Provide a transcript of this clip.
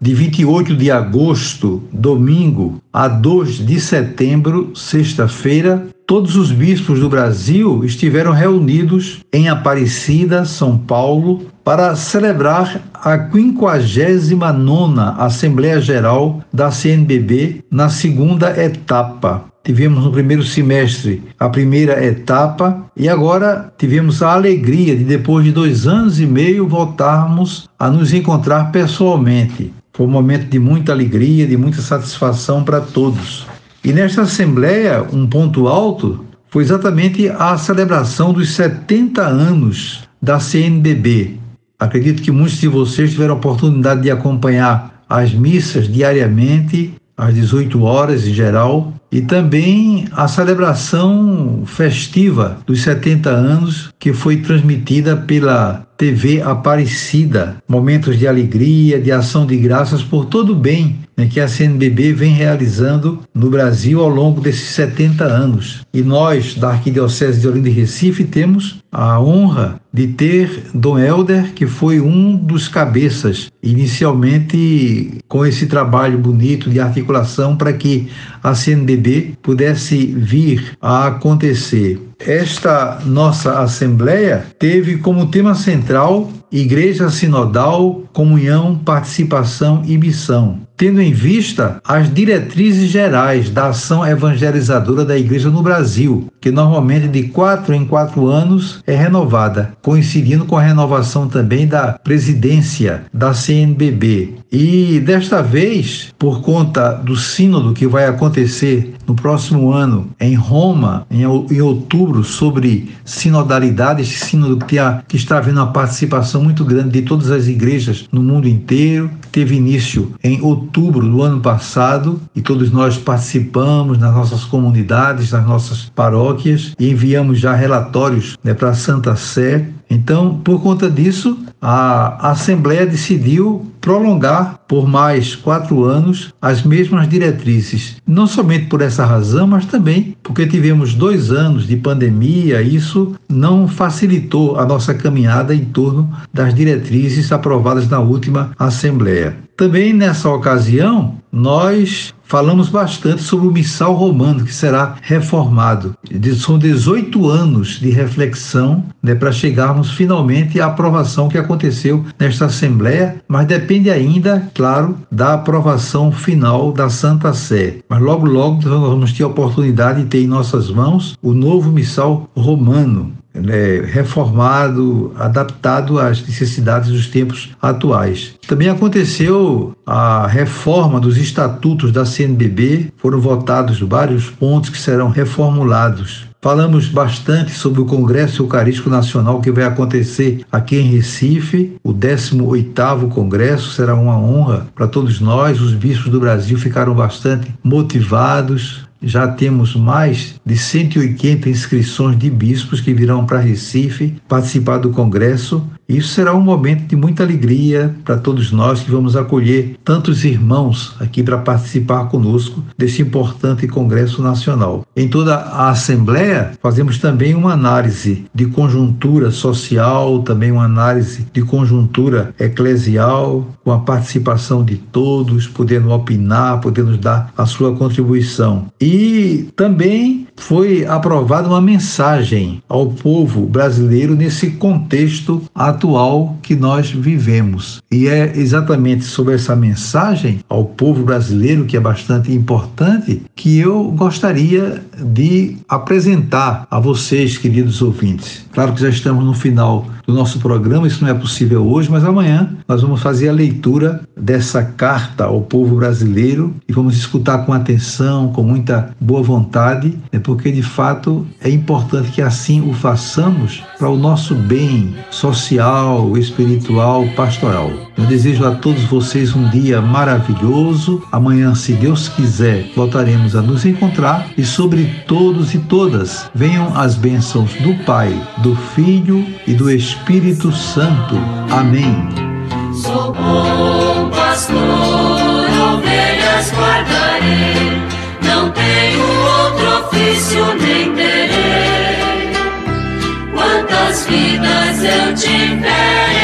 de 28 de agosto, domingo, a 2 de setembro, sexta-feira, todos os bispos do Brasil estiveram reunidos em Aparecida, São Paulo, para celebrar a 59 Assembleia Geral da CNBB na segunda etapa. Tivemos no primeiro semestre a primeira etapa e agora tivemos a alegria de, depois de dois anos e meio, voltarmos a nos encontrar pessoalmente. Foi um momento de muita alegria, de muita satisfação para todos. E nesta Assembleia, um ponto alto foi exatamente a celebração dos 70 anos da CNBB. Acredito que muitos de vocês tiveram a oportunidade de acompanhar as missas diariamente, às 18 horas em geral, e também a celebração festiva dos 70 anos que foi transmitida pela TV Aparecida, momentos de alegria, de ação de graças por todo o bem né, que a CNBB vem realizando no Brasil ao longo desses 70 anos. E nós, da Arquidiocese de Olinda e Recife, temos a honra de ter Dom Helder, que foi um dos cabeças, inicialmente com esse trabalho bonito de articulação para que a CNBB pudesse vir a acontecer. Esta nossa Assembleia teve como tema central Igreja Sinodal, Comunhão, Participação e Missão, tendo em vista as diretrizes gerais da ação evangelizadora da Igreja no Brasil, que normalmente de quatro em quatro anos é renovada, coincidindo com a renovação também da presidência da CNBB. E desta vez, por conta do sínodo que vai acontecer no próximo ano em Roma, em, outubro, sobre sinodalidade, esse sínodo que, que está havendo uma participação muito grande de todas as igrejas no mundo inteiro, teve início em outubro do ano passado e todos nós participamos nas nossas comunidades, nas nossas paróquias e enviamos já relatórios né, para a Santa Sé então, por conta disso, a Assembleia decidiu prolongar por mais quatro anos as mesmas diretrizes. Não somente por essa razão, mas também porque tivemos dois anos de pandemia, isso não facilitou a nossa caminhada em torno das diretrizes aprovadas na última Assembleia. Também nessa ocasião, nós falamos bastante sobre o missal romano que será reformado. São 18 anos de reflexão né, para chegarmos finalmente à aprovação que aconteceu nesta Assembleia, mas depende ainda, claro, da aprovação final da Santa Sé. Mas logo, logo nós vamos ter a oportunidade de ter em nossas mãos o novo missal romano né, reformado, adaptado às necessidades dos tempos atuais. Também aconteceu a reforma dos estatutos da CNBB, foram votados vários pontos que serão reformulados. Falamos bastante sobre o Congresso Eucarístico Nacional que vai acontecer aqui em Recife, o 18º Congresso, será uma honra para todos nós. Os bispos do Brasil ficaram bastante motivados, já temos mais de 180 inscrições de bispos que virão para Recife participar do congresso. Isso será um momento de muita alegria para todos nós que vamos acolher tantos irmãos aqui para participar conosco desse importante congresso nacional. Em toda a Assembleia, fazemos também uma análise de conjuntura social, também uma análise de conjuntura eclesial, com a participação de todos, podendo opinar, podendo dar a sua contribuição. E também foi aprovada uma mensagem ao povo brasileiro nesse contexto atual que nós vivemos. E é exatamente sobre essa mensagem ao povo brasileiro, que é bastante importante, que eu gostaria de apresentar a vocês, queridos ouvintes. Claro que já estamos no final do nosso programa, isso não é possível hoje, mas amanhã nós vamos fazer a leitura dessa carta ao povo brasileiro e vamos escutar com atenção, com muita muita boa vontade, é porque de fato é importante que assim o façamos para o nosso bem social, espiritual, pastoral. Eu desejo a todos vocês um dia maravilhoso. Amanhã, se Deus quiser, voltaremos a nos encontrar e sobre todos e todas venham as bênçãos do Pai, do Filho e do Espírito Santo. Amém. Sou bom pastor, ovelhas guardarei, não tenho outro ofício nem terei. Quantas vidas eu tiver